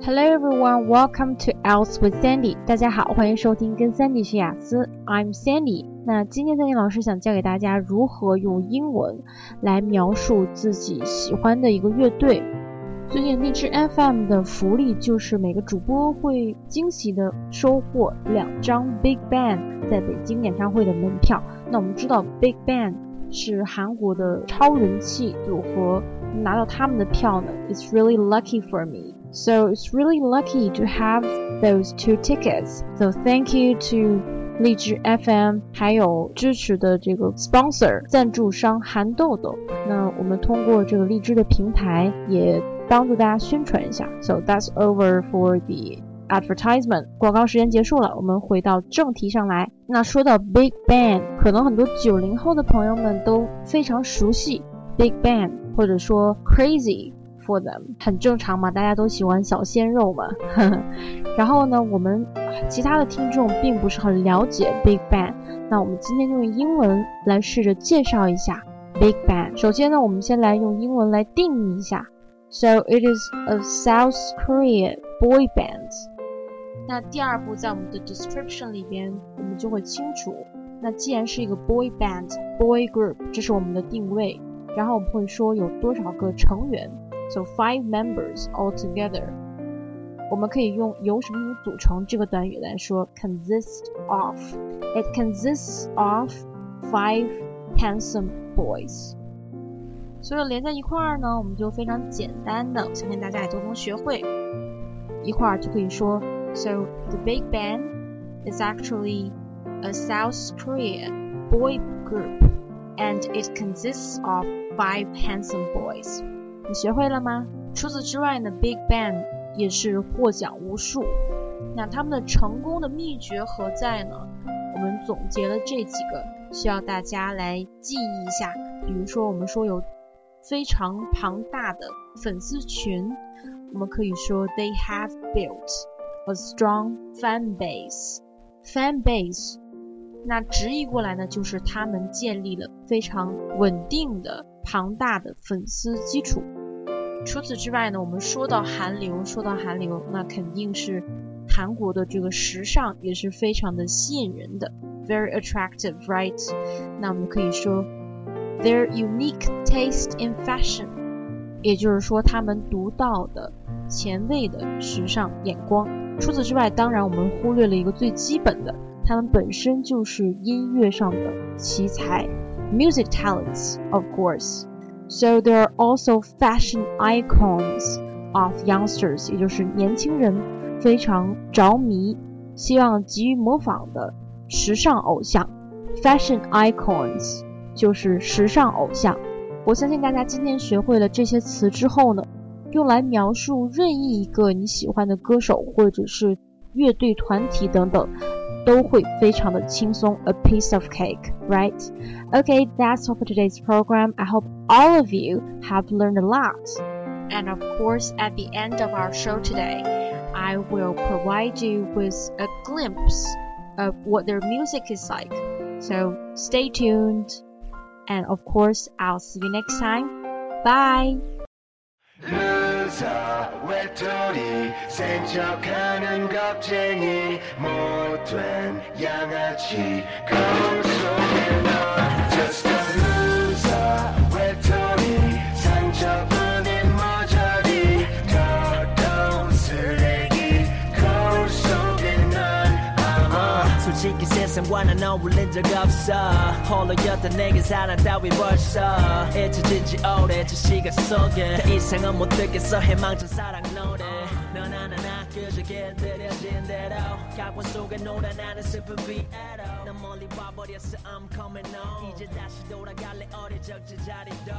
Hello everyone, welcome to Else with Sandy。大家好，欢迎收听跟 Sandy 学雅思。I'm Sandy。那今天 Sandy 老师想教给大家如何用英文来描述自己喜欢的一个乐队。最近荔枝 FM 的福利就是每个主播会惊喜的收获两张 Big Bang 在北京演唱会的门票。那我们知道 Big Bang 是韩国的超人气组合，拿到他们的票呢，It's really lucky for me。So it's really lucky to have those two tickets. So thank you to 荔枝 FM 还有支持的这个 sponsor 赞助商韩豆豆。那我们通过这个荔枝的平台也帮助大家宣传一下。So that's over for the advertisement。广告时间结束了，我们回到正题上来。那说到 Big Bang，可能很多九零后的朋友们都非常熟悉 Big Bang，或者说 Crazy。 For them 很正常嘛，大家都喜欢小鲜肉嘛。然后呢，我们其他的听众并不是很了解 Big Bang，那我们今天就用英文来试着介绍一下 Big Bang。首先呢，我们先来用英文来定义一下。So it is a South Korea boy band。那第二步，在我们的 description 里边，我们就会清楚。那既然是一个 boy band boy group，这是我们的定位。然后我们会说有多少个成员。So five members altogether。我们可以用由什么什么组成这个短语来说，consist of。It consists of five handsome boys。所有连在一块儿呢，我们就非常简单的，相信大家也都能学会。一块儿就可以说，So the Big Bang is actually a South Korean boy group, and it consists of five handsome boys. 你学会了吗？除此之外呢，Big Bang 也是获奖无数。那他们的成功的秘诀何在呢？我们总结了这几个，需要大家来记忆一下。比如说，我们说有非常庞大的粉丝群，我们可以说 They have built a strong fan base. Fan base，那直译过来呢，就是他们建立了非常稳定的、庞大的粉丝基础。除此之外呢，我们说到韩流，说到韩流，那肯定是韩国的这个时尚也是非常的吸引人的，very attractive，right？那我们可以说 their unique taste in fashion，也就是说他们独到的、前卫的时尚眼光。除此之外，当然我们忽略了一个最基本的，他们本身就是音乐上的奇才，music talents，of course。So there are also fashion icons of youngsters，也就是年轻人非常着迷、希望急于模仿的时尚偶像。Fashion icons 就是时尚偶像。我相信大家今天学会了这些词之后呢，用来描述任意一个你喜欢的歌手或者是乐队团体等等。都会非常的轻松，a piece of cake, right? Okay, that's all for today's program. I hope all of you have learned a lot. And of course, at the end of our show today, I will provide you with a glimpse of what their music is like. So stay tuned. And of course, I'll see you next time. Bye. 루저 외톨이 센척하는 겁쟁이 못된 양아치 거울 속에 넌 솔직히 세상과는 어울린 적 없어. 홀로였던 내게 사랑 따위 벌써. 잊혀진 지 오래 저 시간 속에 더 이상은 못 듣겠어. 해망전 사랑 노래. 넌 하나 나 그저 길들여진 대로. 각본 속에 놀아 나는 슬픈 비애로. 난 멀리 와버렸어. I'm coming home. 이제 다시 돌아갈래. 어릴 적제 자리도